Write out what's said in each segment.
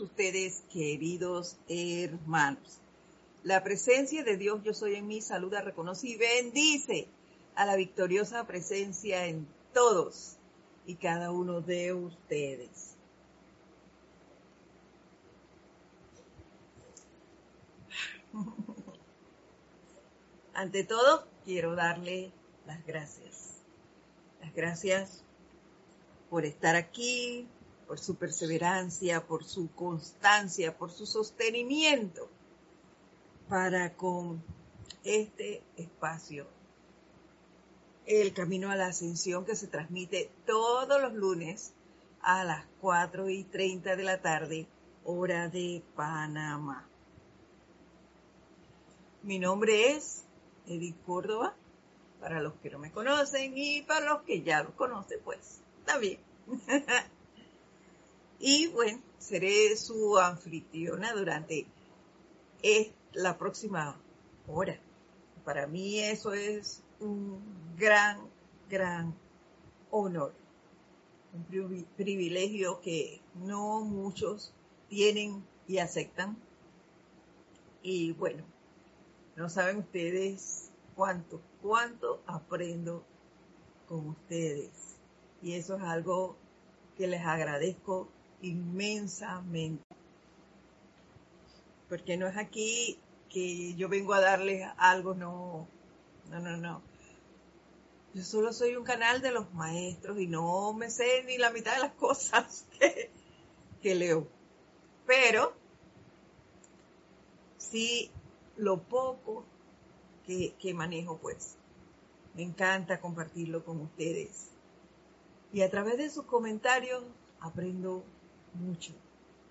ustedes, queridos hermanos. La presencia de Dios, yo soy en mí, saluda, reconoce y bendice a la victoriosa presencia en todos y cada uno de ustedes. Ante todo, quiero darle las gracias. Las gracias por estar aquí, por su perseverancia, por su constancia, por su sostenimiento para con este espacio. El Camino a la Ascensión que se transmite todos los lunes a las 4 y 30 de la tarde, hora de Panamá. Mi nombre es Edith Córdoba, para los que no me conocen y para los que ya lo conocen, pues, bien. y bueno, seré su anfitriona durante la próxima hora. Para mí eso es un gran, gran honor, un privilegio que no muchos tienen y aceptan. Y bueno, no saben ustedes cuánto, cuánto aprendo con ustedes. Y eso es algo que les agradezco inmensamente. Porque no es aquí que yo vengo a darles algo, no, no, no, no. Yo solo soy un canal de los maestros y no me sé ni la mitad de las cosas que, que leo. Pero sí lo poco que, manejo, pues. Me encanta compartirlo con ustedes. Y a través de sus comentarios aprendo mucho.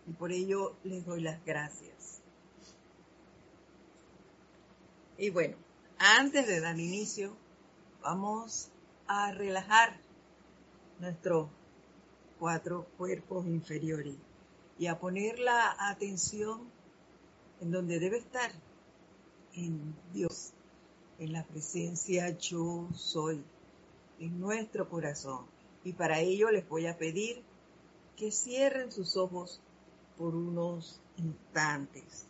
Y por ello les doy las gracias. Y bueno, antes de dar inicio, vamos a relajar nuestros cuatro cuerpos inferiores y a poner la atención en donde debe estar, en Dios, en la presencia yo soy, en nuestro corazón. Y para ello les voy a pedir que cierren sus ojos por unos instantes.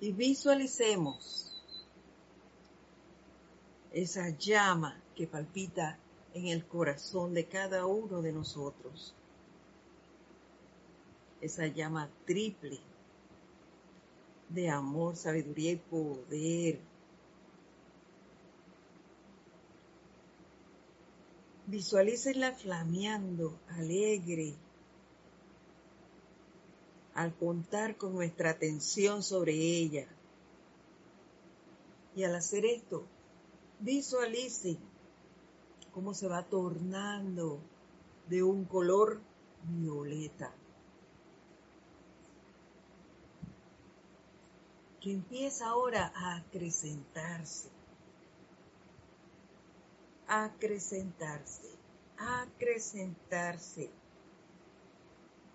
Y visualicemos esa llama que palpita en el corazón de cada uno de nosotros. Esa llama triple de amor, sabiduría y poder. Visualícenla flameando, alegre, al contar con nuestra atención sobre ella. Y al hacer esto, visualicen cómo se va tornando de un color violeta. Que empieza ahora a acrecentarse, acrecentarse, acrecentarse,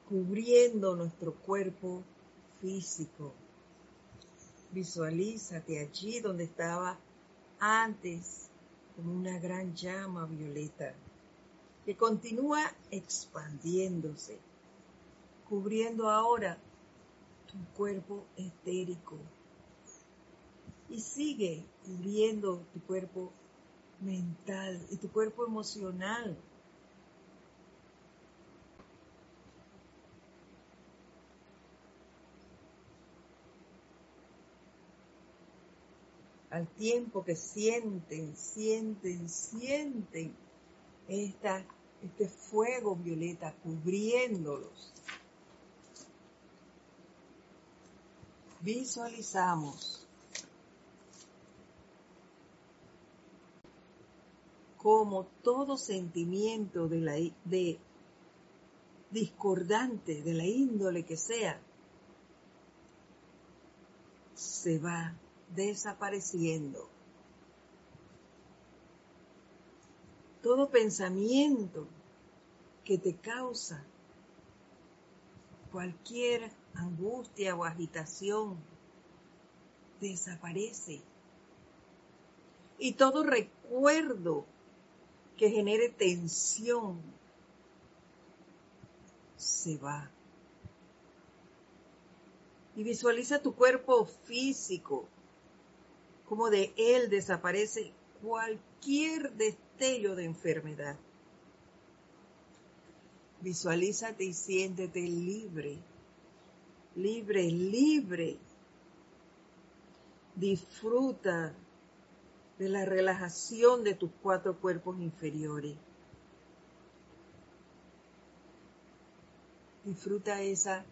cubriendo nuestro cuerpo físico. Visualízate allí donde estaba antes como una gran llama violeta que continúa expandiéndose, cubriendo ahora tu cuerpo etérico y sigue cubriendo tu cuerpo mental y tu cuerpo emocional. al tiempo que sienten, sienten, sienten esta, este fuego violeta cubriéndolos. Visualizamos como todo sentimiento de, la, de discordante, de la índole que sea, se va desapareciendo. Todo pensamiento que te causa cualquier angustia o agitación desaparece. Y todo recuerdo que genere tensión se va. Y visualiza tu cuerpo físico, como de él desaparece cualquier destello de enfermedad. Visualízate y siéntete libre, libre, libre. Disfruta de la relajación de tus cuatro cuerpos inferiores. Disfruta esa,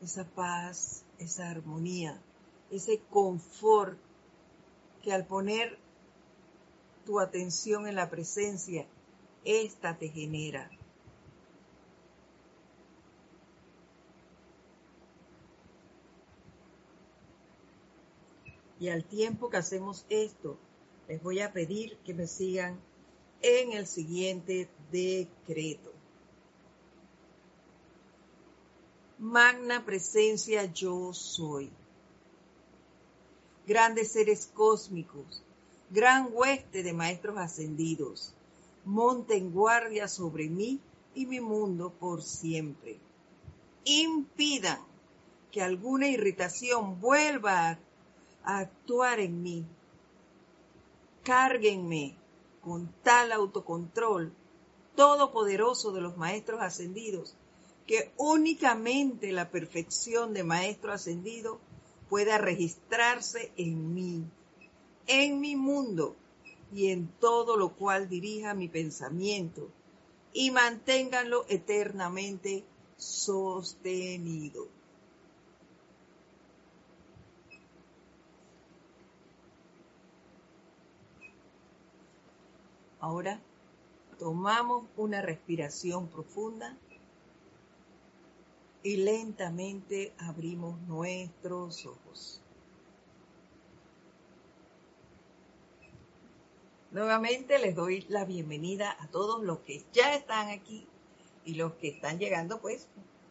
esa paz, esa armonía, ese confort que al poner tu atención en la presencia, esta te genera. Y al tiempo que hacemos esto, les voy a pedir que me sigan en el siguiente decreto. Magna presencia yo soy. Grandes seres cósmicos, gran hueste de maestros ascendidos, monten guardia sobre mí y mi mundo por siempre. Impidan que alguna irritación vuelva a actuar en mí. Cárguenme con tal autocontrol todopoderoso de los maestros ascendidos que únicamente la perfección de maestro ascendido pueda registrarse en mí, en mi mundo y en todo lo cual dirija mi pensamiento y manténganlo eternamente sostenido. Ahora tomamos una respiración profunda y lentamente abrimos nuestros ojos. Nuevamente les doy la bienvenida a todos los que ya están aquí y los que están llegando pues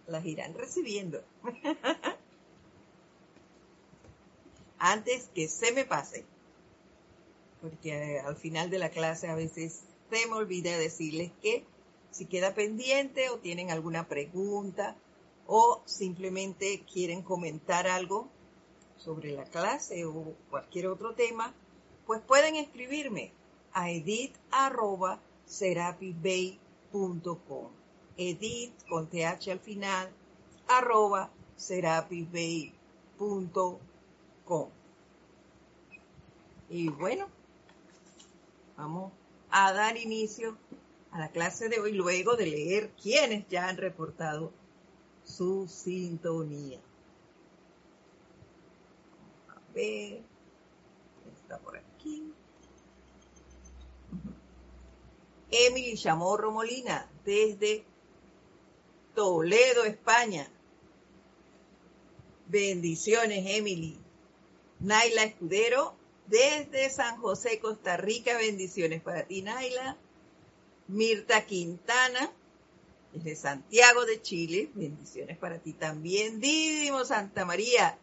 las irán recibiendo. Antes que se me pase, porque al final de la clase a veces se me olvida decirles que si queda pendiente o tienen alguna pregunta o simplemente quieren comentar algo sobre la clase o cualquier otro tema, pues pueden escribirme a edit.serapisbay.com edit con th al final arroba serapisbay.com y bueno Vamos a dar inicio a la clase de hoy luego de leer quienes ya han reportado su sintonía. A ver, está por aquí. Emily Chamorro Molina, desde Toledo, España. Bendiciones, Emily. Naila Escudero, desde San José, Costa Rica. Bendiciones para ti, Naila. Mirta Quintana, desde Santiago de Chile. Bendiciones para ti también. Dídimo Santa María,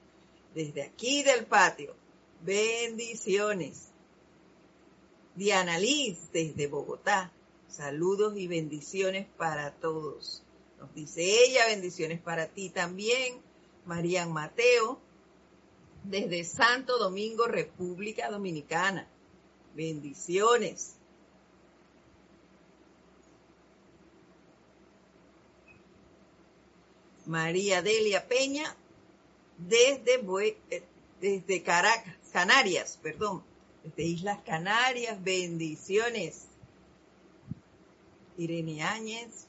desde aquí del patio. Bendiciones. Diana Liz, desde Bogotá. Saludos y bendiciones para todos. Nos dice ella, bendiciones para ti también. Marían Mateo, desde Santo Domingo, República Dominicana. Bendiciones. María Delia Peña, desde, eh, desde Caracas, Canarias, perdón, desde Islas Canarias, bendiciones. Irene Áñez,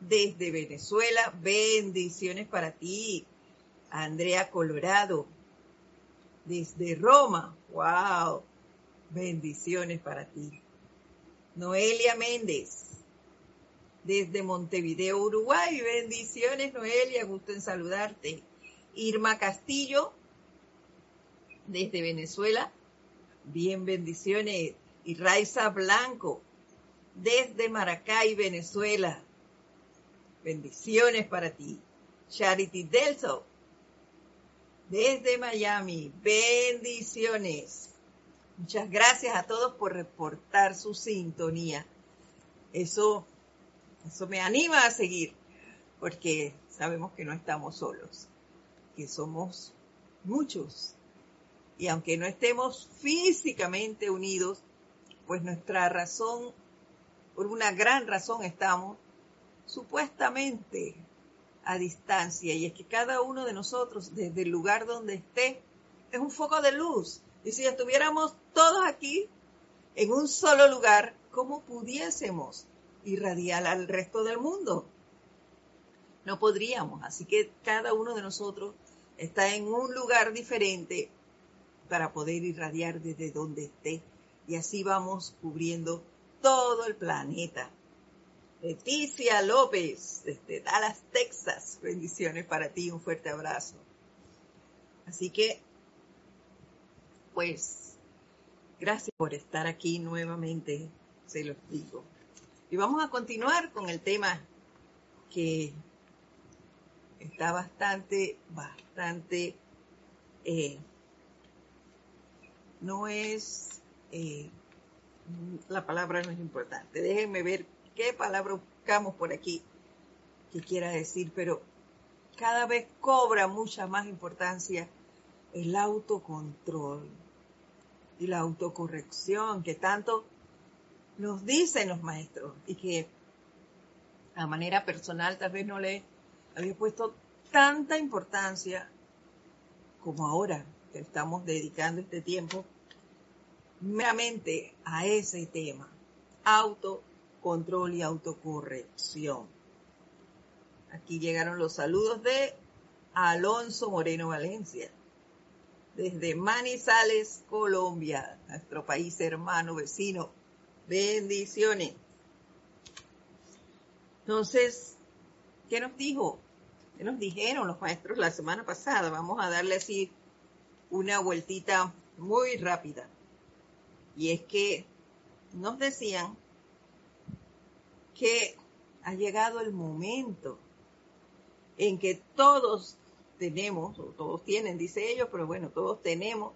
desde Venezuela, bendiciones para ti. Andrea Colorado, desde Roma, wow, bendiciones para ti. Noelia Méndez, desde Montevideo, Uruguay, bendiciones Noelia, gusto en saludarte. Irma Castillo, desde Venezuela, bien bendiciones. Y Raiza Blanco, desde Maracay, Venezuela, bendiciones para ti. Charity Delso, desde Miami. Bendiciones. Muchas gracias a todos por reportar su sintonía. Eso, eso me anima a seguir, porque sabemos que no estamos solos, que somos muchos. Y aunque no estemos físicamente unidos, pues nuestra razón, por una gran razón estamos supuestamente a distancia. Y es que cada uno de nosotros, desde el lugar donde esté, es un foco de luz. Y si estuviéramos todos aquí en un solo lugar, ¿cómo pudiésemos irradiar al resto del mundo? No podríamos. Así que cada uno de nosotros está en un lugar diferente para poder irradiar desde donde esté. Y así vamos cubriendo todo el planeta. Leticia López, desde Dallas, Texas. Bendiciones para ti, un fuerte abrazo. Así que, pues, gracias por estar aquí nuevamente, se los digo. Y vamos a continuar con el tema que está bastante, bastante, eh, no es, eh, la palabra no es importante. Déjenme ver qué palabra buscamos por aquí que quiera decir, pero cada vez cobra mucha más importancia el autocontrol y la autocorrección que tanto nos dicen los maestros y que a manera personal tal vez no le había puesto tanta importancia como ahora que estamos dedicando este tiempo meramente a ese tema, autocontrol y autocorrección. Aquí llegaron los saludos de Alonso Moreno Valencia, desde Manizales, Colombia, nuestro país hermano, vecino. Bendiciones. Entonces, ¿qué nos dijo? ¿Qué nos dijeron los maestros la semana pasada? Vamos a darle así una vueltita muy rápida. Y es que nos decían que ha llegado el momento en que todos tenemos, o todos tienen, dice ellos, pero bueno, todos tenemos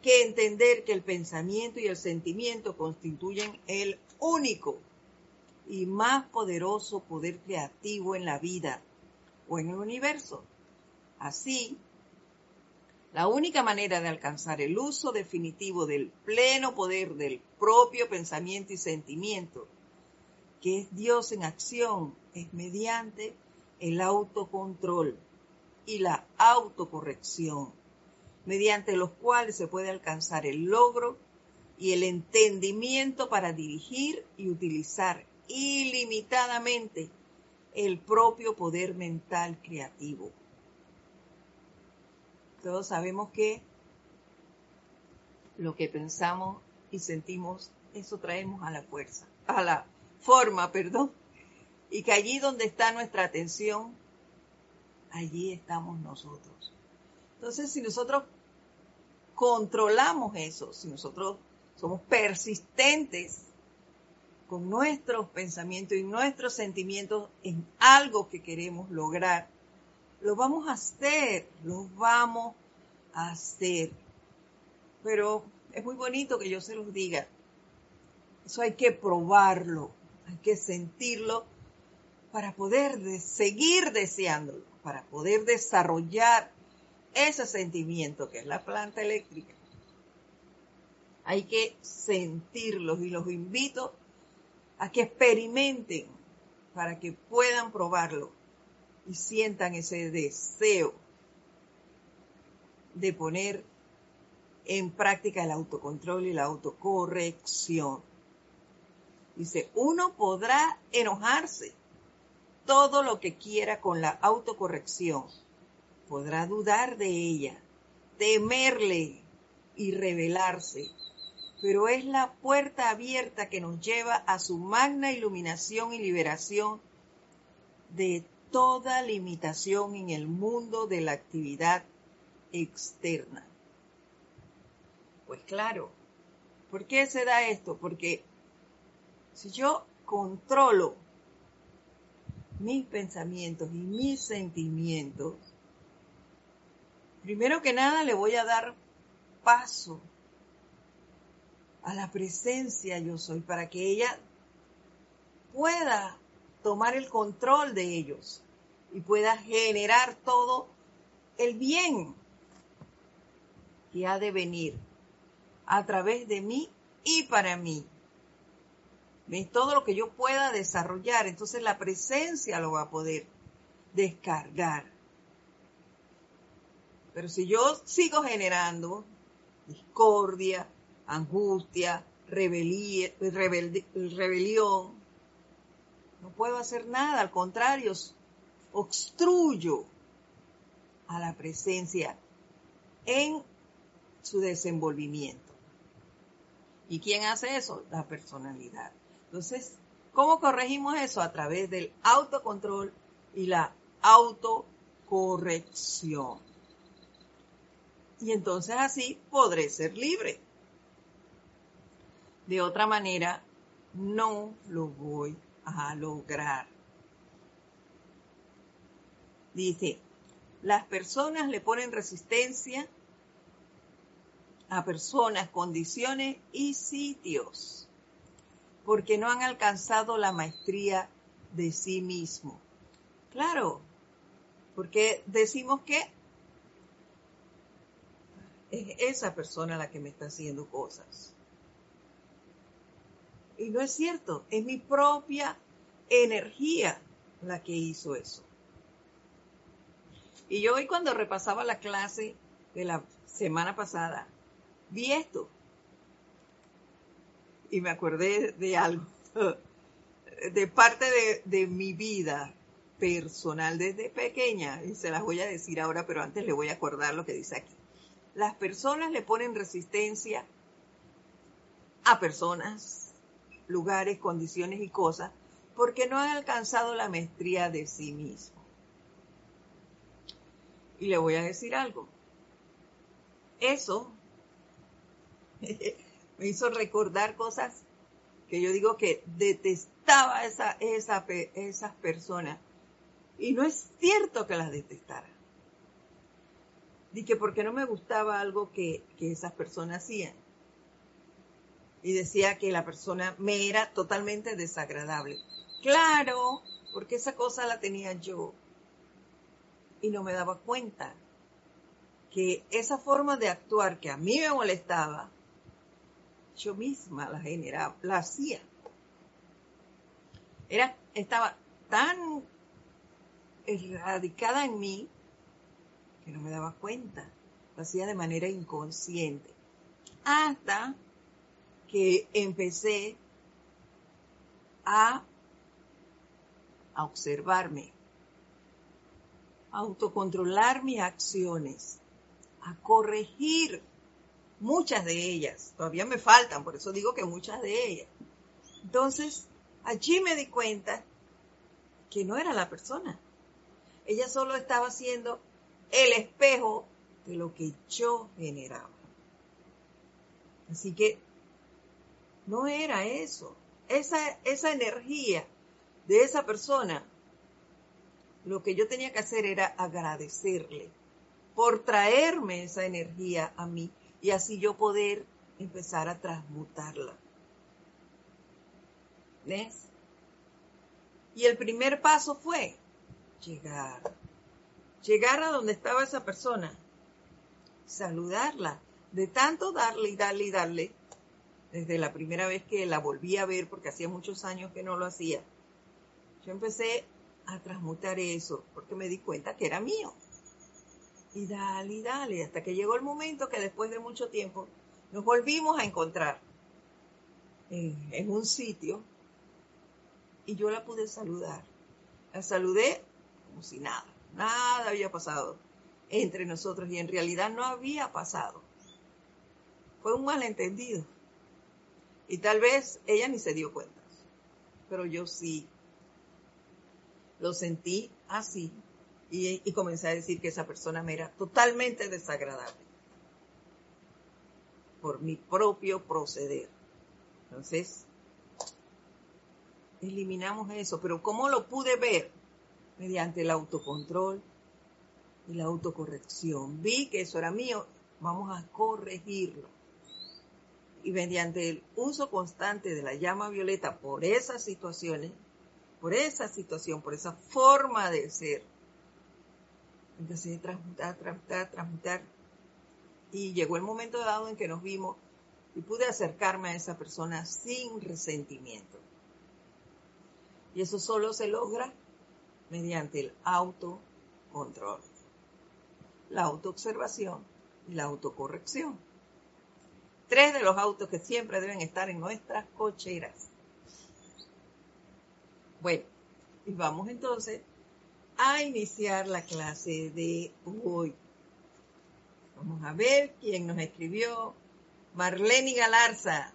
que entender que el pensamiento y el sentimiento constituyen el único y más poderoso poder creativo en la vida o en el universo. Así, la única manera de alcanzar el uso definitivo del pleno poder del propio pensamiento y sentimiento, que es Dios en acción, es mediante el autocontrol y la autocorrección, mediante los cuales se puede alcanzar el logro y el entendimiento para dirigir y utilizar ilimitadamente el propio poder mental creativo. Todos sabemos que lo que pensamos y sentimos, eso traemos a la fuerza, a la forma, perdón, y que allí donde está nuestra atención, allí estamos nosotros. Entonces, si nosotros controlamos eso, si nosotros somos persistentes con nuestros pensamientos y nuestros sentimientos en algo que queremos lograr, lo vamos a hacer, lo vamos a hacer. Pero es muy bonito que yo se los diga. Eso hay que probarlo, hay que sentirlo para poder seguir deseándolo, para poder desarrollar ese sentimiento que es la planta eléctrica. Hay que sentirlos y los invito a que experimenten para que puedan probarlo y sientan ese deseo de poner en práctica el autocontrol y la autocorrección. Dice, uno podrá enojarse todo lo que quiera con la autocorrección, podrá dudar de ella, temerle y rebelarse, pero es la puerta abierta que nos lleva a su magna iluminación y liberación de toda limitación en el mundo de la actividad externa. Pues claro, ¿por qué se da esto? Porque si yo controlo mis pensamientos y mis sentimientos, primero que nada le voy a dar paso a la presencia yo soy, para que ella pueda tomar el control de ellos y pueda generar todo el bien que ha de venir a través de mí y para mí. Todo lo que yo pueda desarrollar, entonces la presencia lo va a poder descargar. Pero si yo sigo generando discordia, angustia, rebelión, no puedo hacer nada, al contrario, obstruyo a la presencia en su desenvolvimiento. ¿Y quién hace eso? La personalidad. Entonces, ¿cómo corregimos eso? A través del autocontrol y la autocorrección. Y entonces así podré ser libre. De otra manera, no lo voy a lograr. Dice, las personas le ponen resistencia a personas, condiciones y sitios, porque no han alcanzado la maestría de sí mismo. Claro, porque decimos que es esa persona la que me está haciendo cosas. Y no es cierto, es mi propia energía la que hizo eso. Y yo hoy cuando repasaba la clase de la semana pasada, vi esto. Y me acordé de algo, de parte de, de mi vida personal desde pequeña, y se las voy a decir ahora, pero antes le voy a acordar lo que dice aquí. Las personas le ponen resistencia a personas, lugares, condiciones y cosas porque no han alcanzado la maestría de sí mismo. Y le voy a decir algo. Eso me hizo recordar cosas que yo digo que detestaba esa, esa, esas personas. Y no es cierto que las detestara. Dije, porque no me gustaba algo que, que esas personas hacían. Y decía que la persona me era totalmente desagradable. Claro, porque esa cosa la tenía yo y no me daba cuenta que esa forma de actuar que a mí me molestaba, yo misma la generaba, la hacía. Era, estaba tan erradicada en mí que no me daba cuenta. Lo hacía de manera inconsciente. Hasta que empecé a, a observarme, a autocontrolar mis acciones, a corregir muchas de ellas. Todavía me faltan, por eso digo que muchas de ellas. Entonces, allí me di cuenta que no era la persona. Ella solo estaba siendo el espejo de lo que yo generaba. Así que no era eso. Esa, esa energía de esa persona, lo que yo tenía que hacer era agradecerle por traerme esa energía a mí y así yo poder empezar a transmutarla. ¿Ves? Y el primer paso fue llegar llegar a donde estaba esa persona, saludarla, de tanto darle y darle y darle, desde la primera vez que la volví a ver, porque hacía muchos años que no lo hacía, yo empecé a transmutar eso, porque me di cuenta que era mío. Y dale y dale, hasta que llegó el momento que después de mucho tiempo nos volvimos a encontrar en, en un sitio y yo la pude saludar. La saludé como si nada Nada había pasado entre nosotros y en realidad no había pasado. Fue un malentendido. Y tal vez ella ni se dio cuenta, pero yo sí lo sentí así y, comencé a decir que esa persona me era totalmente desagradable por mi propio proceder. Entonces, eliminamos eso, pero ¿cómo lo pude ver? mediante el autocontrol y la autocorrección. Vi que eso era mío, vamos a corregirlo. y mediante el uso constante de la llama violeta por esas situaciones, por esa situación, por esa forma de ser, empecé a transmutar, transmutar, transmutar. Y llegó el momento dado en que nos vimos y pude acercarme a esa persona sin resentimiento. Y eso solo se logra mediante el autocontrol, la autoobservación y la autocorrección. Tres de los autos que siempre deben estar en nuestras cocheras. Bueno, y vamos entonces a iniciar la clase de hoy. Vamos a ver quién nos escribió. Marlene Galarza,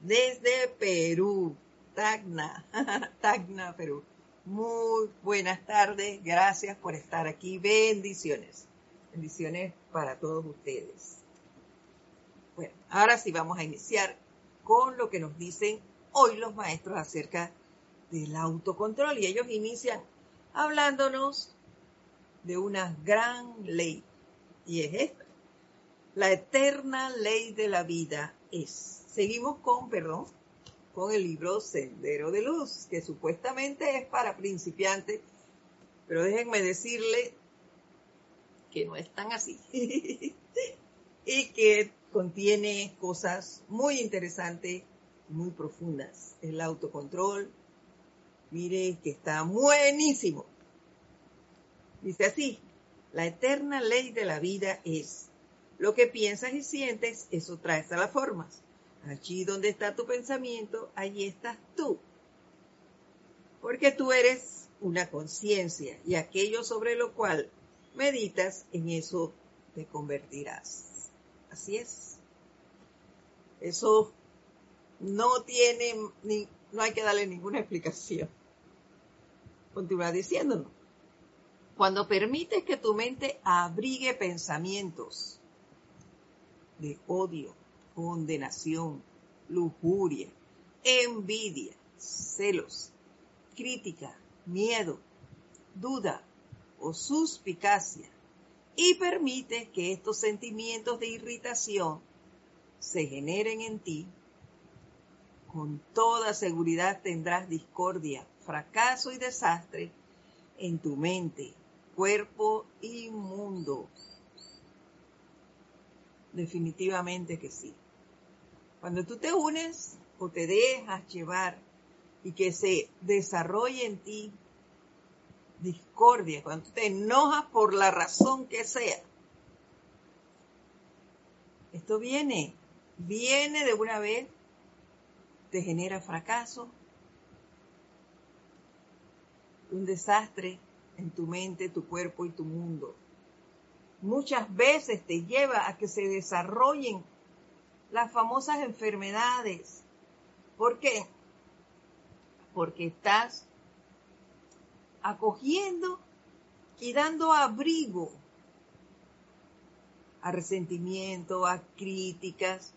desde Perú, Tacna, Tacna, Perú. Muy buenas tardes, gracias por estar aquí. Bendiciones. Bendiciones para todos ustedes. Bueno, ahora sí vamos a iniciar con lo que nos dicen hoy los maestros acerca del autocontrol. Y ellos inician hablándonos de una gran ley. Y es esta. La eterna ley de la vida es. Seguimos con, perdón, con el libro Sendero de Luz, que supuestamente es para principiantes, pero déjenme decirle que no es tan así. y que contiene cosas muy interesantes, muy profundas. El autocontrol, mire que está buenísimo. Dice así, la eterna ley de la vida es, lo que piensas y sientes, eso traes a las formas. Allí donde está tu pensamiento, allí estás tú. Porque tú eres una conciencia y aquello sobre lo cual meditas, en eso te convertirás. Así es. Eso no tiene, ni, no hay que darle ninguna explicación. Continúa diciéndonos. Cuando permites que tu mente abrigue pensamientos de odio, condenación, lujuria, envidia, celos, crítica, miedo, duda o suspicacia y permite que estos sentimientos de irritación se generen en ti, con toda seguridad tendrás discordia, fracaso y desastre en tu mente, cuerpo y mundo. Definitivamente que sí. Cuando tú te unes o te dejas llevar y que se desarrolle en ti discordia, cuando tú te enojas por la razón que sea, esto viene, viene de una vez, te genera fracaso, un desastre en tu mente, tu cuerpo y tu mundo muchas veces te lleva a que se desarrollen las famosas enfermedades. ¿Por qué? Porque estás acogiendo y dando abrigo a resentimiento, a críticas,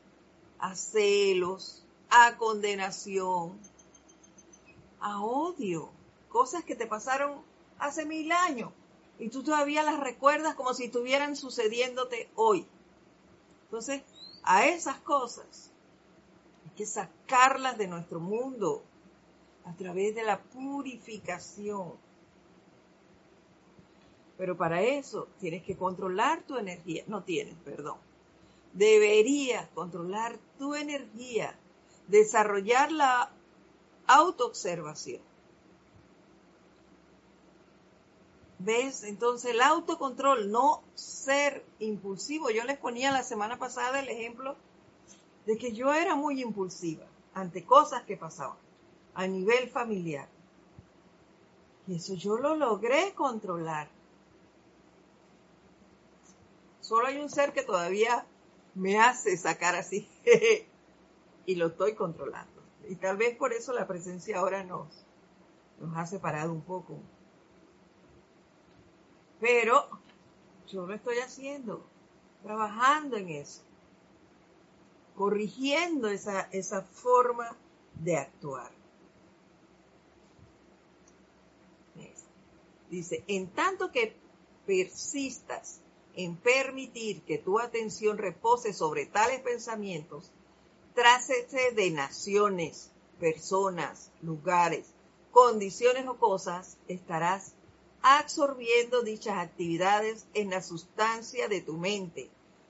a celos, a condenación, a odio, cosas que te pasaron hace mil años y tú todavía las recuerdas como si estuvieran sucediéndote hoy. Entonces, a esas cosas hay que sacarlas de nuestro mundo a través de la purificación. Pero para eso tienes que controlar tu energía. No tienes, perdón. Deberías controlar tu energía, desarrollar la autoobservación ¿Ves? Entonces el autocontrol, no ser impulsivo. Yo les ponía la semana pasada el ejemplo de que yo era muy impulsiva ante cosas que pasaban a nivel familiar. Y eso yo lo logré controlar. Solo hay un ser que todavía me hace sacar así y lo estoy controlando. Y tal vez por eso la presencia ahora nos, nos ha separado un poco. Pero yo lo estoy haciendo, trabajando en eso, corrigiendo esa, esa forma de actuar. Dice, en tanto que persistas en permitir que tu atención repose sobre tales pensamientos, trátese de naciones, personas, lugares, condiciones o cosas, estarás absorbiendo dichas actividades en la sustancia de tu mente,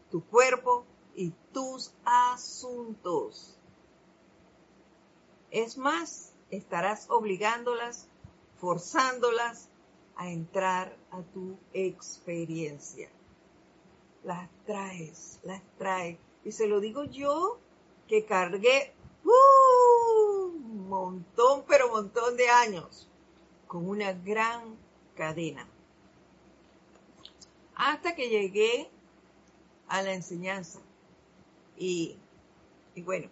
tu cuerpo y tus asuntos. Es más, estarás obligándolas, forzándolas a entrar a tu experiencia. Las traes, las traes. Y se lo digo yo que cargué ¡uh! un montón, pero montón de años con una gran cadena. Hasta que llegué a la enseñanza. Y, y bueno,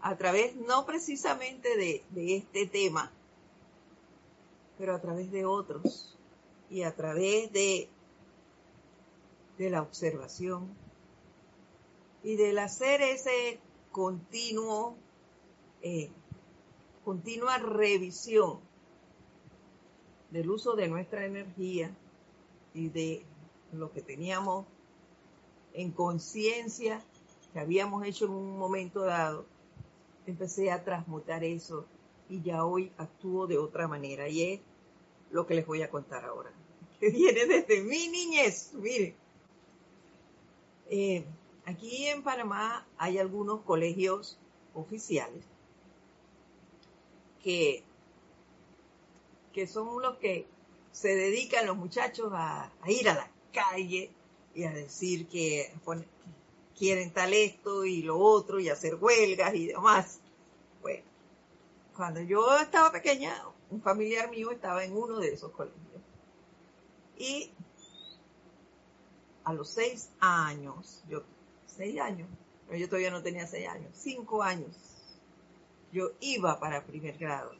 a través no precisamente de, este tema, pero a través de otros y a través de, de la observación y del hacer ese continuo, eh, continua revisión del uso de nuestra energía y de lo que teníamos en conciencia que habíamos hecho en un momento dado, empecé a transmutar eso y ya hoy actúo de otra manera. Y es lo que les voy a contar ahora, que viene desde mi niñez. Miren, eh, aquí en Panamá hay algunos colegios oficiales que, que son los que se dedican los muchachos a, ir a la calle y a decir que quieren tal esto y lo otro y hacer huelgas y demás. Bueno, cuando yo estaba pequeña, un familiar mío estaba en uno de esos colegios. Y a los seis años, yo, seis años, pero yo todavía no tenía seis años, cinco años, yo iba para primer grado.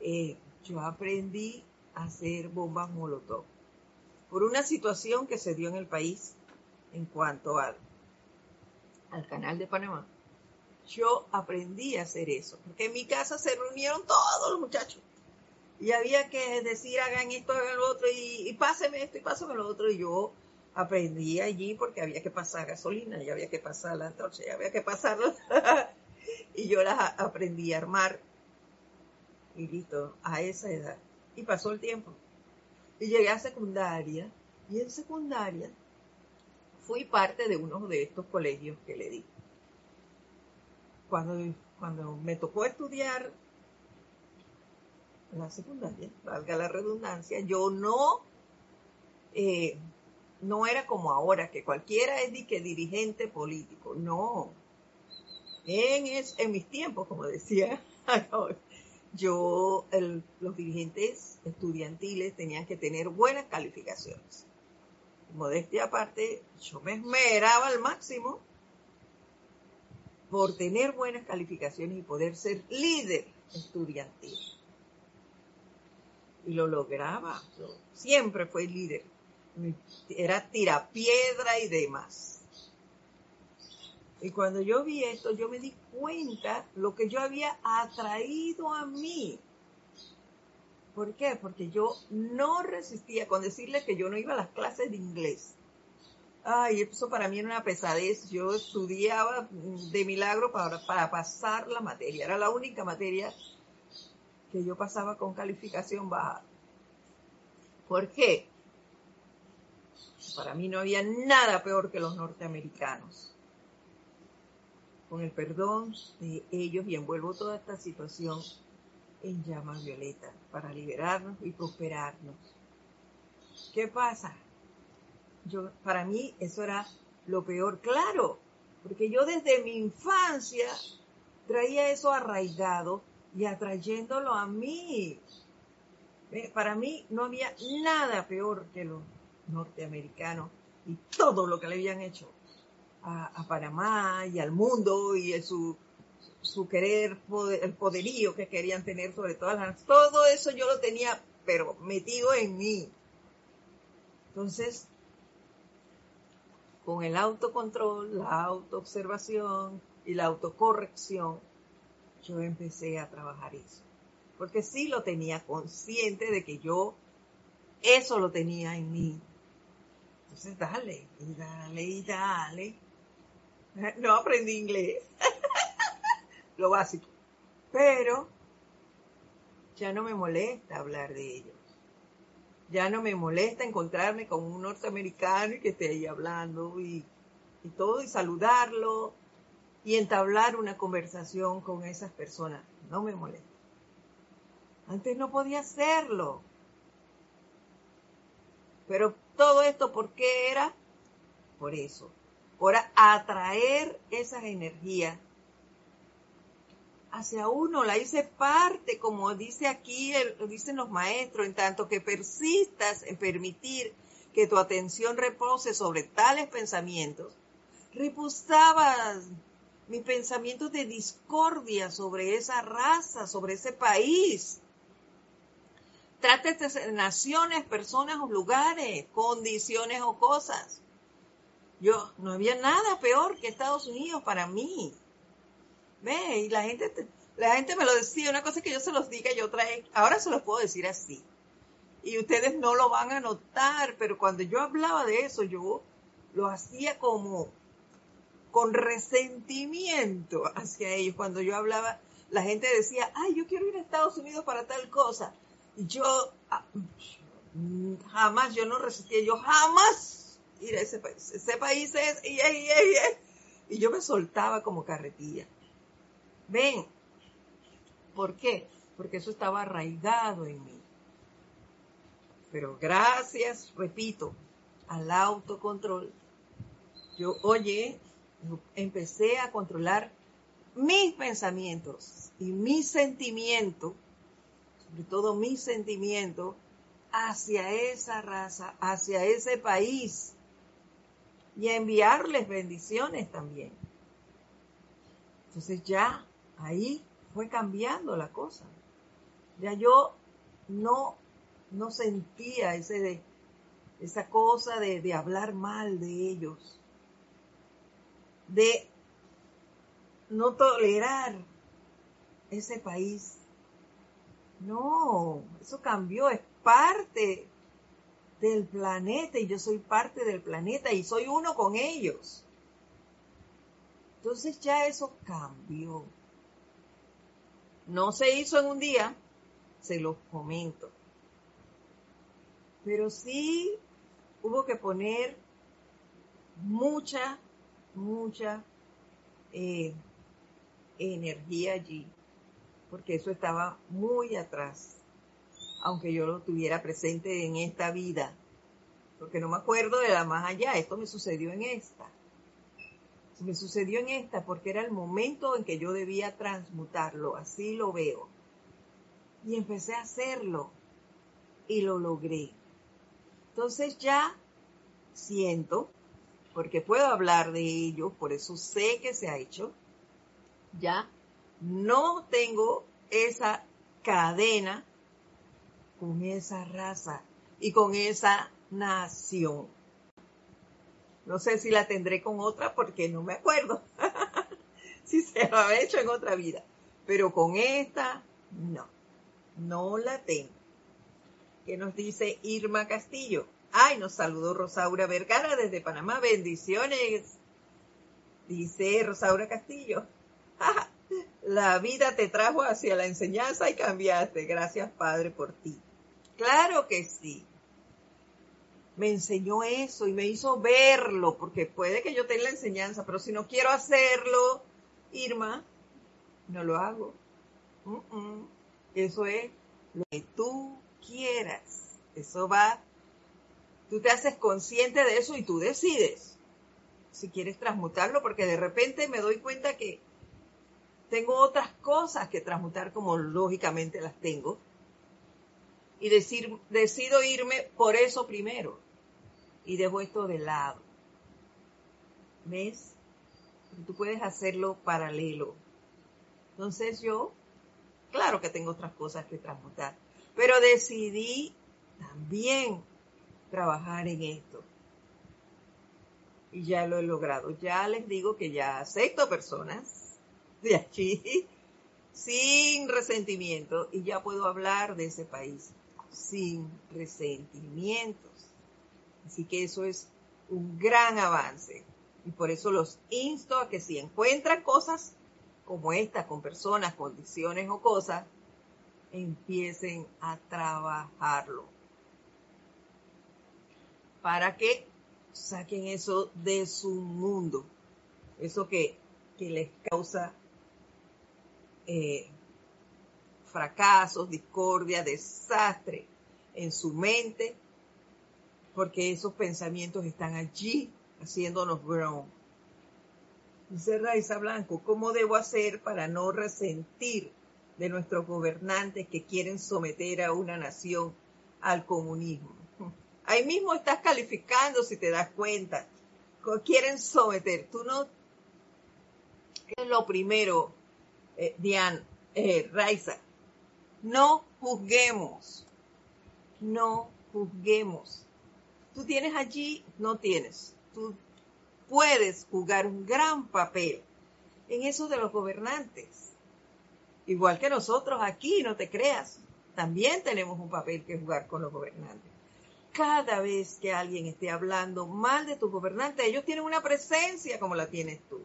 Eh, yo aprendí a hacer bombas molotov por una situación que se dio en el país en cuanto al, al canal de Panamá. Yo aprendí a hacer eso, porque en mi casa se reunieron todos los muchachos. Y había que decir hagan esto, hagan lo otro y, y páseme esto y páseme lo otro. Y yo aprendí allí porque había que pasar gasolina y había que pasar la antorcha y había que pasarlo y yo las aprendí a armar y listo, a esa edad. Y pasó el tiempo. Y llegué a secundaria y en secundaria fui parte de uno de estos colegios que le di cuando, cuando me tocó estudiar la secundaria, valga la redundancia, yo no, eh, no era como ahora, que cualquiera es que dirigente político, no. En, en mis tiempos, como decía, yo, los dirigentes estudiantiles tenían que tener buenas calificaciones. Modestia aparte, yo me esmeraba al máximo por tener buenas calificaciones y poder ser líder estudiantil. Y lo lograba, siempre fue líder. Era tirapiedra y demás. Y cuando yo vi esto, yo me di cuenta lo que yo había atraído a mí. ¿Por qué? Porque yo no resistía con decirle que yo no iba a las clases de inglés. Ay, eso para mí era una pesadez. Yo estudiaba de milagro para, para pasar la materia. Era la única materia que yo pasaba con calificación baja. ¿Por qué? Para mí no había nada peor que los norteamericanos. Con el perdón de ellos y envuelvo toda esta situación en llamas violetas para liberarnos y prosperarnos. ¿Qué pasa? yo, para mí eso era lo peor, claro, porque yo desde mi infancia traía eso arraigado y atrayéndolo a mí. Para mí no había nada peor que los norteamericanos y todo lo que le habían hecho a, Panamá y al mundo y su, su querer, el poderío que querían tener sobre todas las... Todo eso yo lo tenía, pero metido en mí. Entonces, con el autocontrol, la autoobservación y la autocorrección, yo empecé a trabajar eso. Porque sí lo tenía consciente de que yo eso lo tenía en mí. Entonces, dale, y dale, y dale. No aprendí inglés. Lo básico. Pero ya no me molesta hablar de ellos. Ya no me molesta encontrarme con un norteamericano y que esté ahí hablando y, y todo, y saludarlo y entablar una conversación con esas personas. No me molesta. Antes no podía hacerlo. Pero todo esto, ¿por qué era? Por eso. Por atraer esas energías hacia uno, la hice parte, como dice aquí, dicen los maestros, en tanto que persistas en permitir que tu atención repose sobre tales pensamientos, repusabas mis pensamientos de discordia sobre esa raza, sobre ese país. Trate de naciones, personas o lugares, condiciones o cosas. Yo, no había nada peor que Estados Unidos para mí. Ve, y la gente, la gente me lo decía, una cosa es que yo se los diga y otra es, ahora se los puedo decir así. Y ustedes no lo van a notar, pero cuando yo hablaba de eso, yo lo hacía como con resentimiento hacia ellos. Cuando yo hablaba, la gente decía, ay, yo quiero ir a Estados Unidos para tal cosa. Y yo, ah, jamás, yo no resistía, yo jamás ir a ese país. Ese país es, y, yo me soltaba como carretilla. Ven, ¿por qué? Porque eso estaba arraigado en mí. Pero gracias, repito, al autocontrol, yo, oye, empecé a controlar mis pensamientos y mis sentimientos, sobre todo mis sentimientos, hacia esa raza, hacia ese país y a enviarles bendiciones también. Entonces ya ahí fue cambiando la cosa. Ya yo no, no sentía ese de, esa cosa de, de hablar mal de ellos, de no tolerar ese país. No, eso cambió, es parte del planeta y yo soy parte del planeta y soy uno con ellos. Entonces ya eso cambió. No se hizo en un día, se los comento. Pero sí hubo que poner mucha, mucha eh, energía allí, porque eso estaba muy atrás, aunque yo lo tuviera presente en esta vida, porque no me acuerdo de la más allá, esto me sucedió en esta me sucedió en esta porque era el momento en que yo debía transmutarlo, así lo veo. Y empecé a hacerlo y lo logré. Entonces ya siento, porque puedo hablar de ello, por eso sé que se ha hecho, ya no tengo esa cadena con esa raza y con esa nación. No sé si la tendré con otra porque no me acuerdo si se lo ha hecho en otra vida. Pero con esta, no, no la tengo. ¿Qué nos dice Irma Castillo? Ay, nos saludó Rosaura Vergara desde Panamá. Bendiciones. Dice Rosaura Castillo. la vida te trajo hacia la enseñanza y cambiaste. Gracias, Padre, por ti. Claro que sí me enseñó eso y me hizo verlo, porque puede que yo tenga la enseñanza, pero si no quiero hacerlo, Irma, no lo hago. Eso es lo que tú quieras. Eso va, tú te haces consciente de eso y tú decides si quieres transmutarlo, porque de repente me doy cuenta que tengo otras cosas que transmutar como lógicamente las tengo. Y decir, decido irme por eso primero y dejo esto de lado. ¿Ves? Tú puedes hacerlo paralelo. Entonces yo, claro que tengo otras cosas que transmutar, pero decidí también trabajar en esto. Y ya lo he logrado. Ya les digo que ya acepto personas de aquí sin resentimiento y ya puedo hablar de ese país sin resentimientos. Así que eso es un gran avance. Y por eso los insto a que si encuentran cosas como esta, con personas, condiciones o cosas, empiecen a trabajarlo. Para que saquen eso de su mundo, eso que, que les causa eh, fracasos, discordia, desastre en su mente, porque esos pensamientos están allí haciéndonos grown. Dice Raiza Blanco, ¿cómo debo hacer para no resentir de nuestros gobernantes que quieren someter a una nación al comunismo? Ahí mismo estás calificando si te das cuenta. Quieren someter. Tú no... Es lo primero, eh, Diane, eh, Raiza. No juzguemos. No juzguemos. Tú tienes allí, no tienes. Tú puedes jugar un gran papel en eso de los gobernantes. Igual que nosotros aquí, no te creas. También tenemos un papel que jugar con los gobernantes cada vez que alguien esté hablando mal de tu gobernante, ellos tienen una presencia como la tienes tú.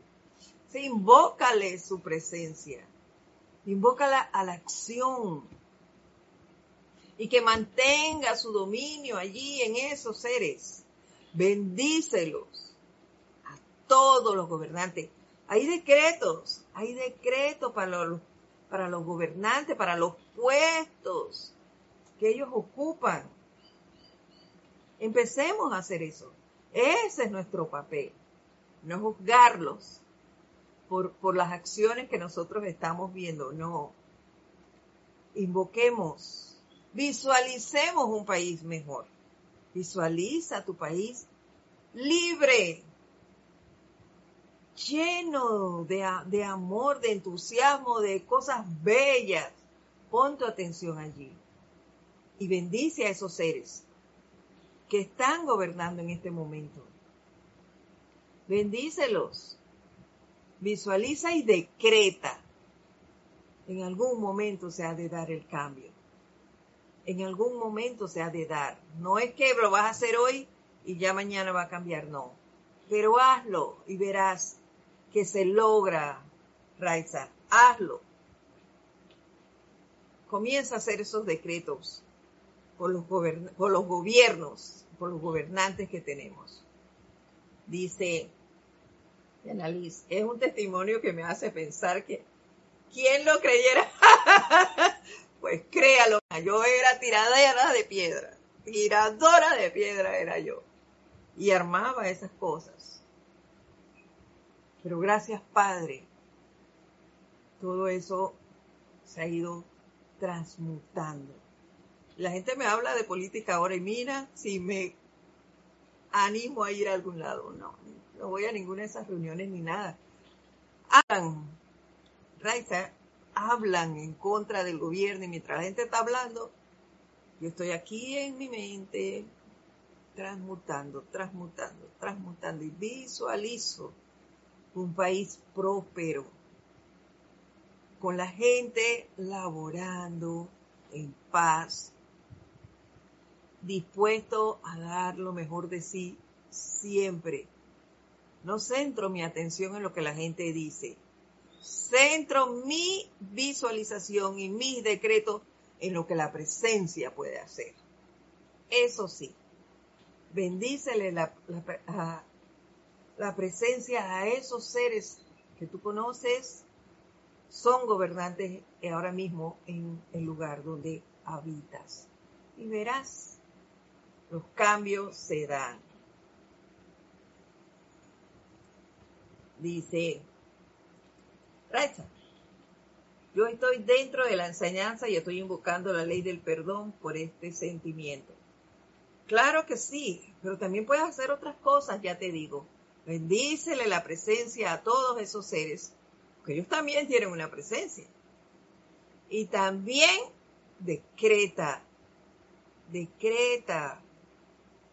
Sí, invócale su presencia. Invócala a la acción. Y que mantenga su dominio allí en esos seres. Bendícelos a todos los gobernantes. Hay decretos, hay decretos para los, para los gobernantes, para los puestos que ellos ocupan Empecemos a hacer eso. Ese es nuestro papel. No juzgarlos por, por las acciones que nosotros estamos viendo. No. Invoquemos. Visualicemos un país mejor. Visualiza tu país libre, lleno de, de, amor, de entusiasmo, de cosas bellas. Pon tu atención allí y bendice a esos seres que están gobernando en este momento. Bendícelos. Visualiza y decreta. En algún momento se ha de dar el cambio. En algún momento se ha de dar. No es que lo vas a hacer hoy y ya mañana va a cambiar, no. Pero hazlo y verás que se logra, Raiza. Hazlo. Comienza a hacer esos decretos por los, por los gobiernos, por los gobernantes que tenemos. Dice Es un testimonio que me hace pensar que ¿quién lo creyera? pues créalo, yo era tiradera de piedra, tiradora de piedra era yo. Y armaba esas cosas. Pero gracias Padre, todo eso se ha ido transmutando la gente me habla de política ahora y mira si me animo a ir a algún lado. No, no voy a ninguna de esas reuniones ni nada. Hablan, Raiza, hablan en contra del gobierno y mientras la gente está hablando, yo estoy aquí en mi mente transmutando, transmutando, transmutando y visualizo un país próspero, con la gente laborando en paz, dispuesto a dar lo mejor de sí siempre. No centro mi atención en lo que la gente dice. Centro mi visualización y mis decretos en lo que la presencia puede hacer. Eso sí, bendícele la, la presencia a esos seres que tú conoces, son gobernantes ahora mismo en el lugar donde habitas. Y verás los cambios se dan. Dice, Raiza, yo estoy dentro de la enseñanza y estoy invocando la ley del perdón por este sentimiento. Claro que sí, pero también puedes hacer otras cosas, ya te digo. Bendícele la presencia a todos esos seres, que ellos también tienen una presencia. Y también decreta, decreta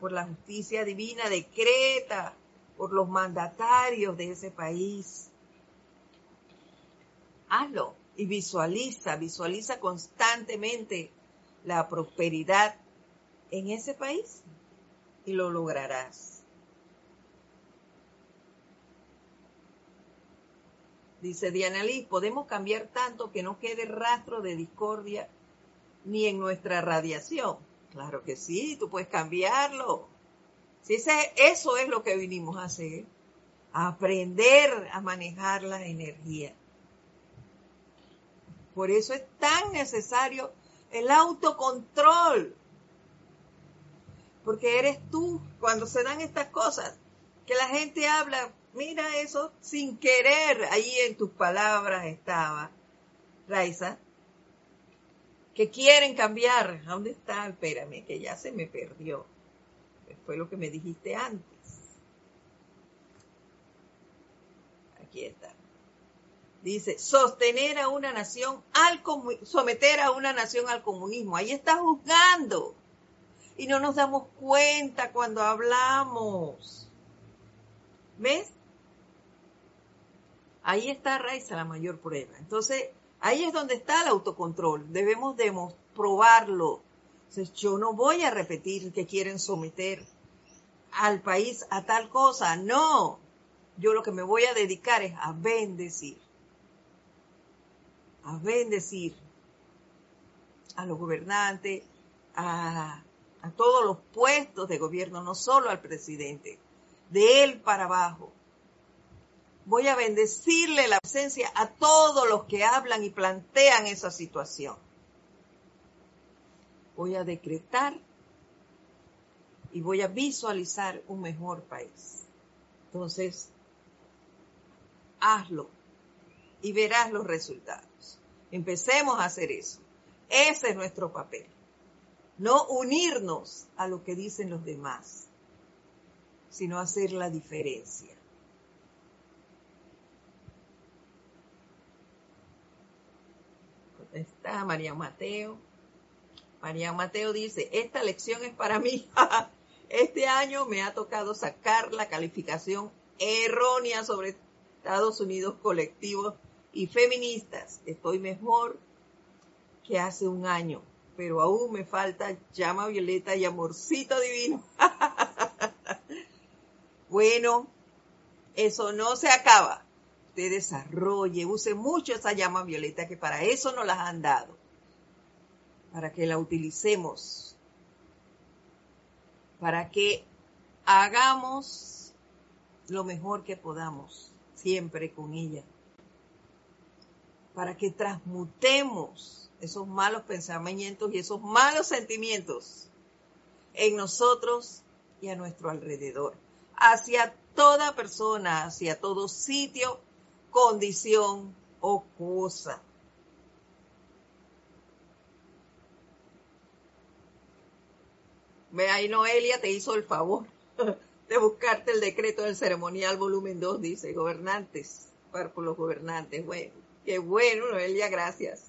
por la justicia divina, decreta por los mandatarios de ese país. Hazlo y visualiza, visualiza constantemente la prosperidad en ese país y lo lograrás. Dice Diana Liz, podemos cambiar tanto que no quede rastro de discordia ni en nuestra radiación. Claro que sí, tú puedes cambiarlo. Si ese, eso es lo que vinimos a hacer, aprender a manejar la energía. Por eso es tan necesario el autocontrol. Porque eres tú, cuando se dan estas cosas, que la gente habla, mira eso sin querer, ahí en tus palabras estaba, Raiza, que quieren cambiar. ¿Dónde está? Espérame, que ya se me perdió. Fue lo que me dijiste antes. Aquí está. Dice, sostener a una nación al someter a una nación al comunismo. Ahí está juzgando. Y no nos damos cuenta cuando hablamos. ¿Ves? Ahí está Raiza la mayor prueba. Entonces, ahí es donde está el autocontrol. Debemos probarlo. Entonces, yo no voy a repetir que quieren someter al país a tal cosa. No. Yo lo que me voy a dedicar es a bendecir a bendecir a los gobernantes, a, a todos los puestos de gobierno, no solo al presidente, de él para abajo. Voy a bendecirle la presencia a todos los que hablan y plantean esa situación. Voy a decretar y voy a visualizar un mejor país. Entonces, hazlo y verás los resultados. Empecemos a hacer eso. Ese es nuestro papel. No unirnos a lo que dicen los demás, sino hacer la diferencia. Está María Mateo. María Mateo dice, esta lección es para mí. Este año me ha tocado sacar la calificación errónea sobre Estados Unidos colectivos y feministas. Estoy mejor que hace un año, pero aún me falta llama violeta y amorcito divino. bueno, eso no se acaba. Usted desarrolle, use mucho esa llama violeta que para eso nos las han dado, para que la utilicemos, para que hagamos lo mejor que podamos siempre con ella para que transmutemos esos malos pensamientos y esos malos sentimientos en nosotros y a nuestro alrededor, hacia toda persona, hacia todo sitio, condición o cosa. Ve ahí Noelia te hizo el favor de buscarte el decreto del ceremonial volumen 2, dice, gobernantes, para los gobernantes. Bueno, Qué bueno, Noelia, gracias.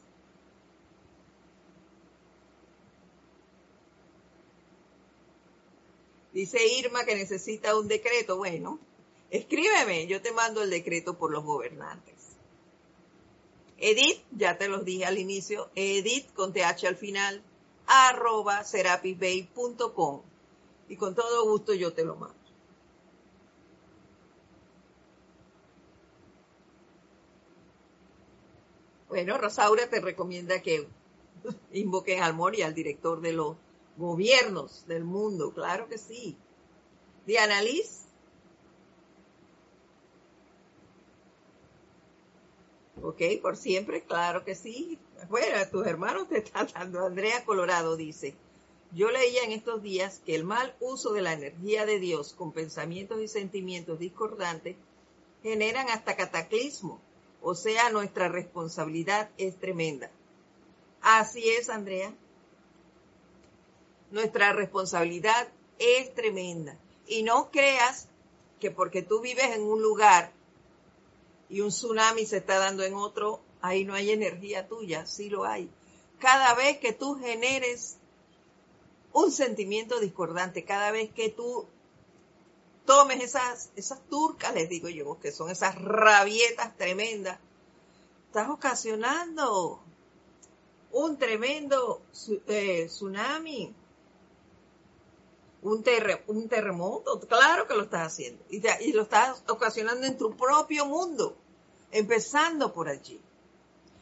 Dice Irma que necesita un decreto. Bueno, escríbeme, yo te mando el decreto por los gobernantes. Edith, ya te los dije al inicio, edith con th al final, arroba serapisbay.com. Y con todo gusto yo te lo mando. Bueno, Rosaura te recomienda que invoques al Mori, al director de los gobiernos del mundo, claro que sí. Diana Liz. Ok, por siempre, claro que sí. Bueno, tus hermanos te están dando. Andrea Colorado dice, yo leía en estos días que el mal uso de la energía de Dios con pensamientos y sentimientos discordantes generan hasta cataclismo o sea, nuestra responsabilidad es tremenda. Así es, Andrea. Nuestra responsabilidad es tremenda. Y no creas que porque tú vives en un lugar y un tsunami se está dando en otro, ahí no hay energía tuya, sí lo hay. Cada vez que tú generes un sentimiento discordante, cada vez que tú tomes esas, esas turcas, les digo yo, que son esas rabietas tremendas, estás ocasionando un tremendo eh, tsunami, un, terremoto, claro que lo estás haciendo, y, y lo estás ocasionando en tu propio mundo, empezando por allí.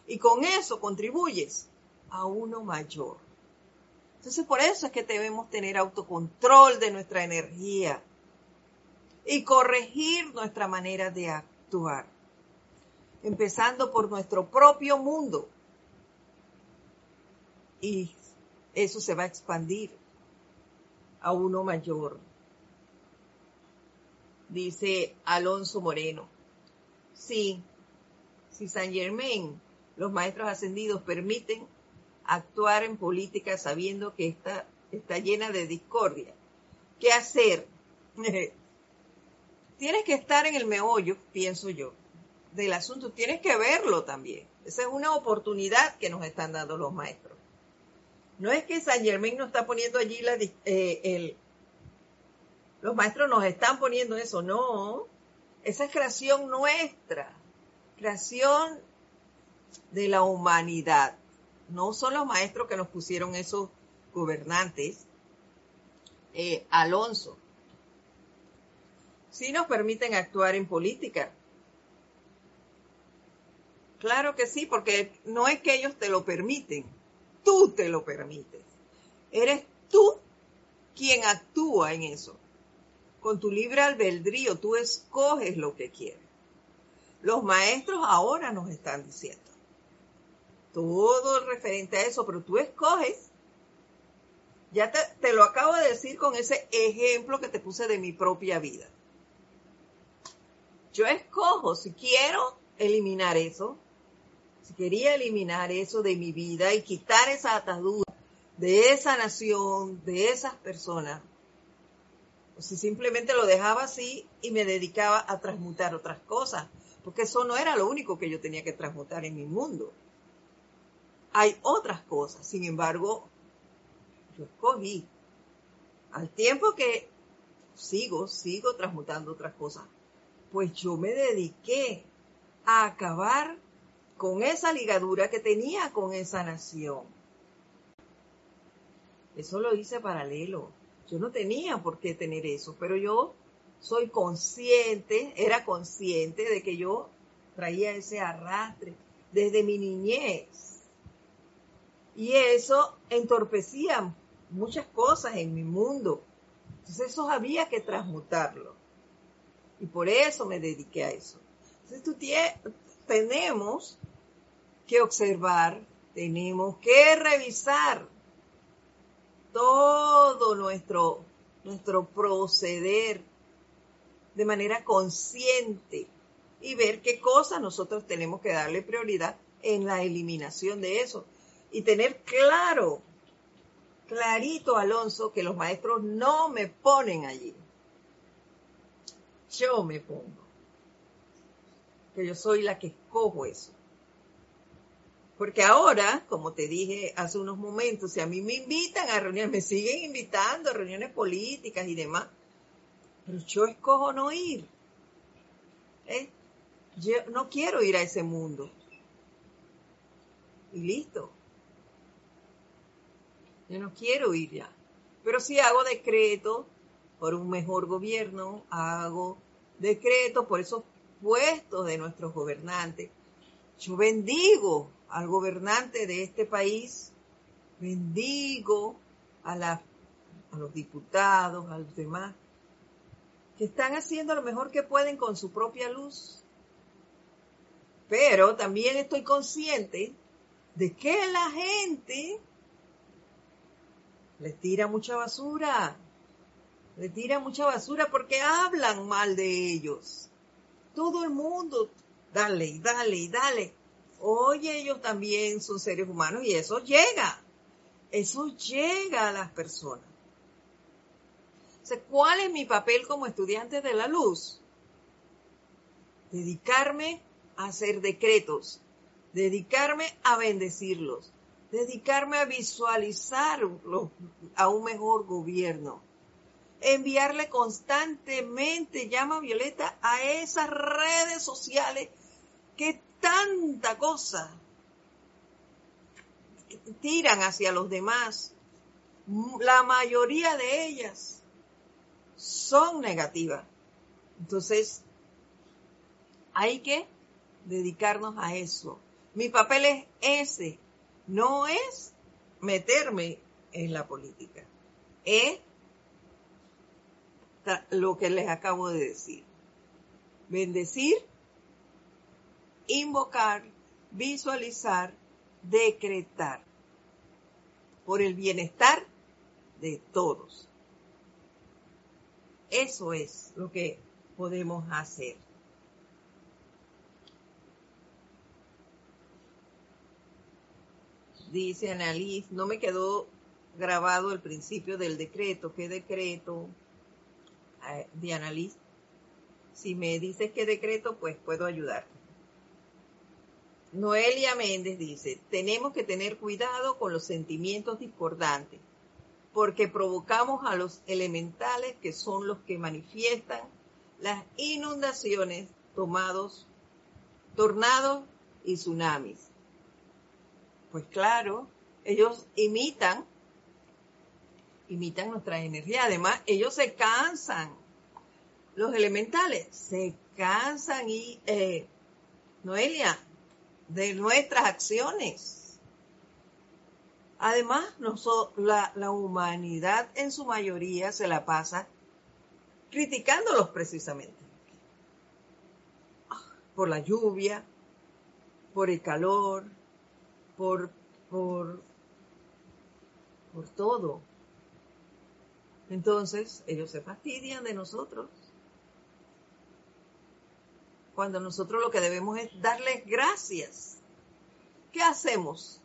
Y con eso contribuyes a uno mayor. Entonces por eso es que debemos tener autocontrol de nuestra energía y corregir nuestra manera de actuar, empezando por nuestro propio mundo. Y eso se va a expandir a uno mayor. Dice Alonso Moreno. Sí, si San Germain, los maestros ascendidos permiten actuar en política sabiendo que está, está llena de discordia, ¿qué hacer? Tienes que estar en el meollo, pienso yo, del asunto. Tienes que verlo también. Esa es una oportunidad que nos están dando los maestros. No es que San Germain nos está poniendo allí la, eh, el, los maestros nos están poniendo eso, no. Esa es creación nuestra, creación de la humanidad. No son los maestros que nos pusieron esos gobernantes. Eh, Alonso, sí nos permiten actuar en política. Claro que sí, porque no es que ellos te lo permiten, tú te lo permites. Eres tú quien actúa en eso. Con tu libre albedrío tú escoges lo que quieres. Los maestros ahora nos están diciendo todo referente a eso, pero tú escoges. Ya te, lo acabo de decir con ese ejemplo que te puse de mi propia vida. Yo escojo si quiero eliminar eso, si quería eliminar eso de mi vida y quitar esa atadura de esa nación, de esas personas, o si simplemente lo dejaba así y me dedicaba a transmutar otras cosas, porque eso no era lo único que yo tenía que transmutar en mi mundo. Hay otras cosas, sin embargo, yo escogí. Al tiempo que sigo, sigo transmutando otras cosas, pues yo me dediqué a acabar con esa ligadura que tenía con esa nación. Eso lo hice paralelo. Yo no tenía por qué tener eso, pero yo soy consciente, era consciente de que yo traía ese arrastre desde mi niñez. Y eso entorpecía muchas cosas en mi mundo. Entonces eso había que transmutarlo. Y por eso me dediqué a eso. Entonces tú tenemos que observar, tenemos que revisar todo nuestro, nuestro proceder de manera consciente y ver qué cosas nosotros tenemos que darle prioridad en la eliminación de eso. Y tener claro, clarito, Alonso, que los maestros no me ponen allí. Yo me pongo. Que yo soy la que escojo eso. Porque ahora, como te dije hace unos momentos, si a mí me invitan a reuniones, me siguen invitando a reuniones políticas y demás, pero yo escojo no ir. ¿eh? Yo no quiero ir a ese mundo. Y listo. Yo no quiero ir ya. Pero si hago decreto por un mejor gobierno, hago decreto por esos puestos de nuestros gobernantes. Yo bendigo al gobernante de este país, bendigo a, a los diputados, a los demás, que están haciendo lo mejor que pueden con su propia luz. Pero también estoy consciente de que la gente les tira mucha basura, le tira mucha basura porque hablan mal de ellos. Todo el mundo, dale, dale, dale. Oye, ellos también son seres humanos y eso llega. Eso llega a las personas. ¿cuál es mi papel como estudiante de la luz? Dedicarme a hacer decretos, dedicarme a bendecirlos, dedicarme a visualizar a un mejor gobierno, enviarle constantemente llama violeta a esas redes sociales que tanta cosa tiran hacia los demás. La mayoría de ellas son negativas. Entonces, hay que dedicarnos a eso. Mi papel es ese, no es meterme en la política, es lo que les acabo de decir. Bendecir, invocar, visualizar, decretar por el bienestar de todos. Eso es lo que podemos hacer. Dice Annalise, no me quedó grabado el principio del decreto. ¿Qué decreto? Eh, de Annalise. Si me dices qué decreto, pues puedo ayudar. Noelia Méndez dice, tenemos que tener cuidado con los sentimientos discordantes, porque provocamos a los elementales que son los que manifiestan las inundaciones, tomados, tornados y tsunamis. Pues claro, ellos imitan, imitan nuestra energía. Además, ellos se cansan. Los elementales se cansan y, eh, Noelia, de nuestras acciones. Además, la, la humanidad en su mayoría se la pasa criticándolos precisamente. Por la lluvia, por el calor, por, por, por todo. Entonces, ellos se fastidian de nosotros. Cuando nosotros lo que debemos es darles gracias. ¿Qué hacemos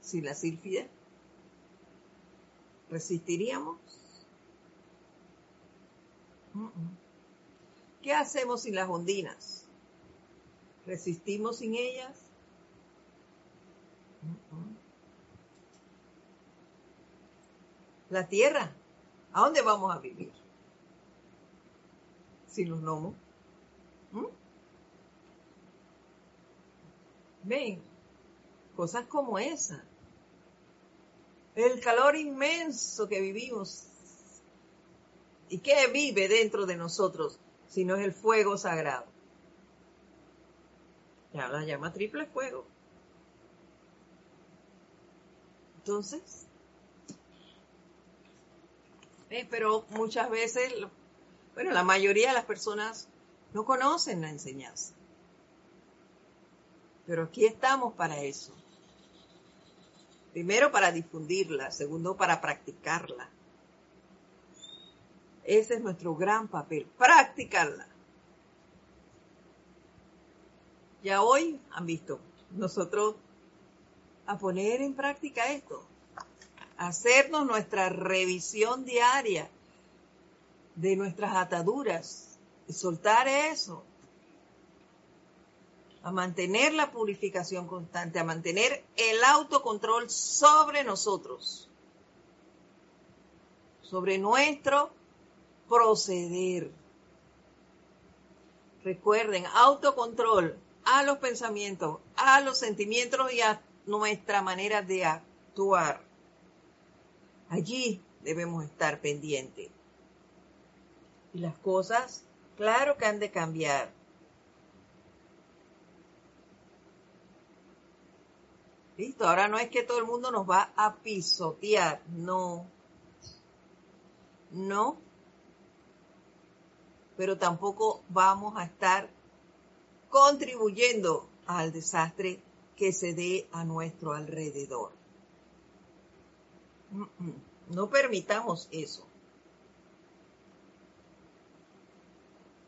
sin la sílfide? ¿Resistiríamos? ¿Qué hacemos sin las ondinas? ¿Resistimos sin ellas? La tierra, ¿a dónde vamos a vivir? Sin los gnomos. Ven, cosas como esa. El calor inmenso que vivimos ¿Y qué vive dentro de nosotros si no es el fuego sagrado? Ya la llama triple fuego. Entonces, eh, pero muchas veces, bueno, la mayoría de las personas no conocen la enseñanza. Pero aquí estamos para eso. Primero para difundirla, segundo para practicarla. Ese es nuestro gran papel, practicarla. Ya hoy han visto nosotros a poner en práctica esto, hacernos nuestra revisión diaria de nuestras ataduras y soltar eso, a mantener la purificación constante, a mantener el autocontrol sobre nosotros, sobre nuestro proceder. Recuerden, autocontrol a los pensamientos, a los sentimientos y a nuestra manera de actuar. Allí debemos estar pendientes. Y las cosas, claro que han de cambiar. Listo, ahora no es que todo el mundo nos va a pisotear, no. No, pero tampoco vamos a estar contribuyendo al desastre que se dé a nuestro alrededor. No permitamos eso.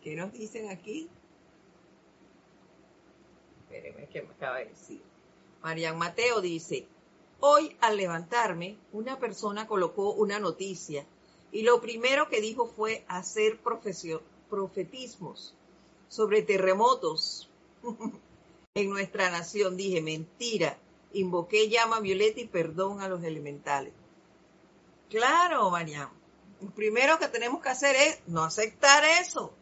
¿Qué nos dicen aquí? Espérenme, ¿qué me acaba de decir? Marian Mateo dice, hoy al levantarme, una persona colocó una noticia y lo primero que dijo fue hacer profetismos sobre terremotos en nuestra nación. Dije, mentira, invoqué llama violeta y perdón a los elementales. Claro, Mariam. Lo primero que tenemos que hacer es no aceptar eso.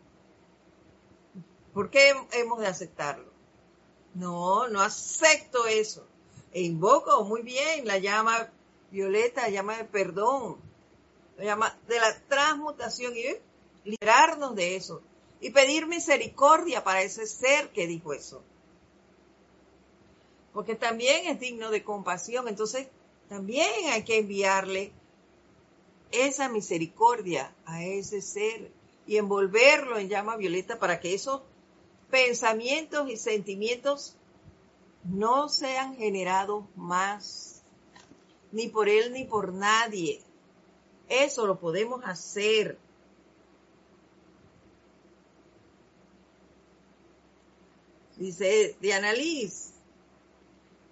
¿Por qué hemos de aceptarlo? No, no acepto eso. E invoco muy bien la llama violeta, la llama de perdón, la llama de la transmutación. Y liberarnos de eso y pedir misericordia para ese ser que dijo eso. Porque también es digno de compasión. Entonces, también hay que enviarle esa misericordia a ese ser y envolverlo en llama violeta para que esos pensamientos y sentimientos no sean generados más, ni por él ni por nadie. Eso lo podemos hacer. Dice Diana Liz,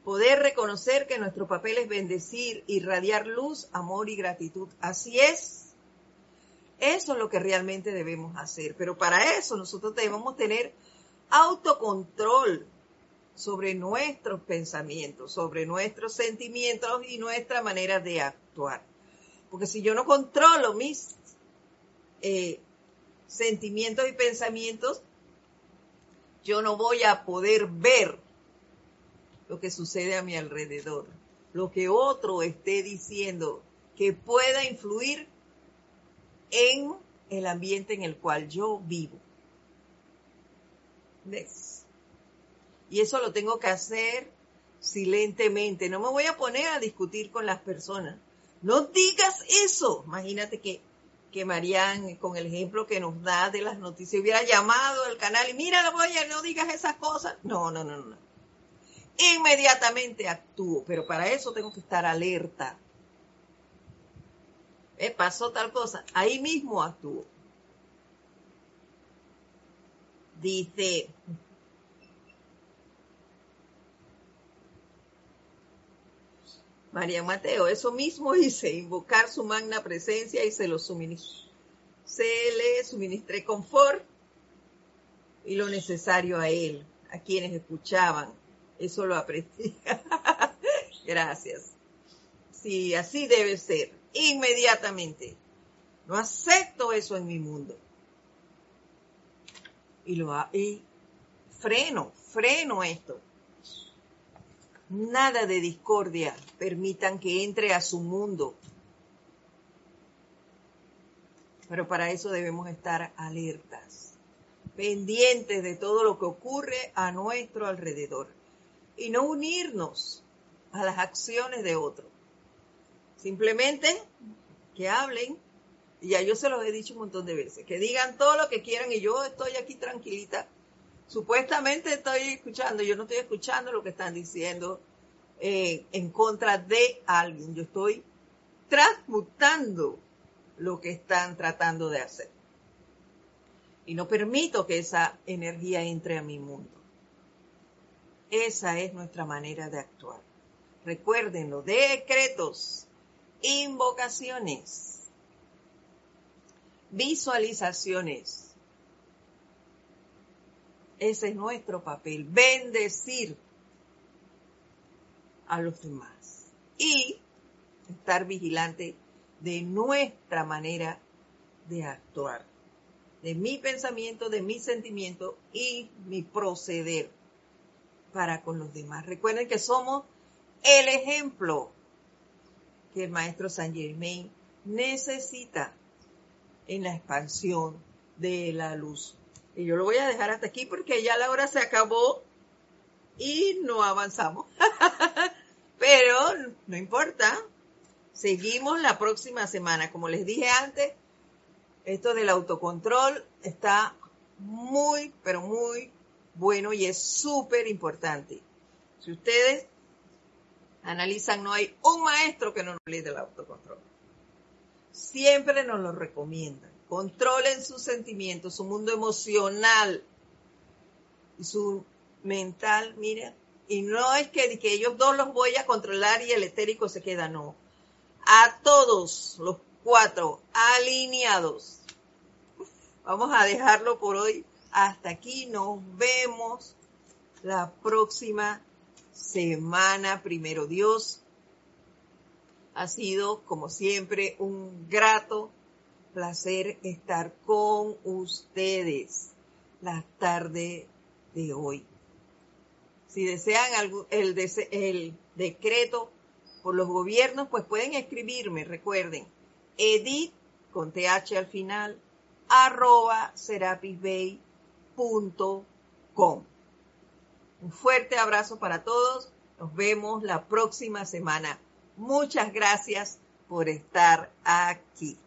poder reconocer que nuestro papel es bendecir, irradiar luz, amor y gratitud. Así es. Eso es lo que realmente debemos hacer. Pero para eso nosotros debemos tener autocontrol sobre nuestros pensamientos, sobre nuestros sentimientos y nuestra manera de actuar. Porque si yo no controlo mis eh, sentimientos y pensamientos, yo no voy a poder ver lo que sucede a mi alrededor, lo que otro esté diciendo que pueda influir en el ambiente en el cual yo vivo. ¿Ves? Y eso lo tengo que hacer silentemente. No me voy a poner a discutir con las personas. No digas eso. Imagínate que, que Marianne, con el ejemplo que nos da de las noticias, hubiera llamado al canal y mira, oye, no digas esas cosas. No, no, no, no inmediatamente actúo, pero para eso tengo que estar alerta. Eh, pasó tal cosa, ahí mismo actúo. Dice, María Mateo, eso mismo hice, invocar su magna presencia y se lo suministré. Se le suministré confort y lo necesario a él, a quienes escuchaban. Eso lo aprendí. Gracias. Sí, así debe ser. Inmediatamente. No acepto eso en mi mundo. Y lo y freno, freno esto. Nada de discordia permitan que entre a su mundo. Pero para eso debemos estar alertas, pendientes de todo lo que ocurre a nuestro alrededor y no unirnos a las acciones de otro. Simplemente que hablen, y ya yo se los he dicho un montón de veces, que digan todo lo que quieran y yo estoy aquí tranquilita. Supuestamente estoy escuchando, yo no estoy escuchando lo que están diciendo eh, en contra de alguien, yo estoy transmutando lo que están tratando de hacer. Y no permito que esa energía entre a mi mundo. Esa es nuestra manera de actuar. Recuérdenlo, decretos, invocaciones, visualizaciones. Ese es nuestro papel, bendecir a los demás y estar vigilante de nuestra manera de actuar, de mi pensamiento, de mi sentimiento y mi proceder para con los demás. Recuerden que somos el ejemplo que el maestro Saint Germain necesita en la expansión de la luz. Y yo lo voy a dejar hasta aquí porque ya la hora se acabó y no avanzamos. Pero no importa. Seguimos la próxima semana. Como les dije antes, esto del autocontrol está muy, pero muy bueno y es súper importante. Si ustedes analizan, no hay un maestro que no nos hable del autocontrol. Siempre nos lo recomiendan. Controlen sus sentimientos, su mundo emocional y su mental, mira. Y no es que, que ellos dos los voy a controlar y el etérico se queda, no. A todos los cuatro alineados. Vamos a dejarlo por hoy hasta aquí nos vemos la próxima semana, primero Dios. Ha sido, como siempre, un grato placer estar con ustedes la tarde de hoy. Si desean el, el decreto por los gobiernos, pues pueden escribirme, recuerden, edit con th al final, arroba serapisbay.com. Un fuerte abrazo para todos. Nos vemos la próxima semana. Muchas gracias por estar aquí.